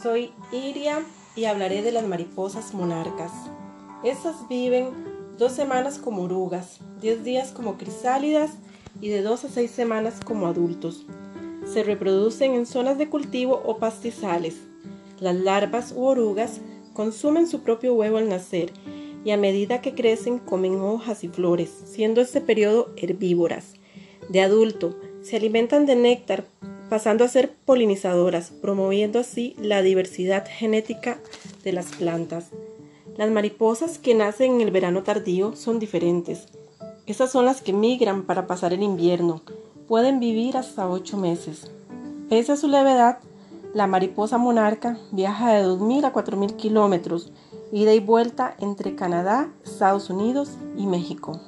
Soy Iria y hablaré de las mariposas monarcas. Estas viven dos semanas como orugas, diez días como crisálidas y de dos a seis semanas como adultos. Se reproducen en zonas de cultivo o pastizales. Las larvas u orugas consumen su propio huevo al nacer y a medida que crecen comen hojas y flores, siendo este periodo herbívoras. De adulto, se alimentan de néctar, pasando a ser polinizadoras, promoviendo así la diversidad genética de las plantas. Las mariposas que nacen en el verano tardío son diferentes. Estas son las que migran para pasar el invierno. Pueden vivir hasta 8 meses. Pese a su levedad, la mariposa monarca viaja de 2.000 a 4.000 kilómetros, ida y vuelta entre Canadá, Estados Unidos y México.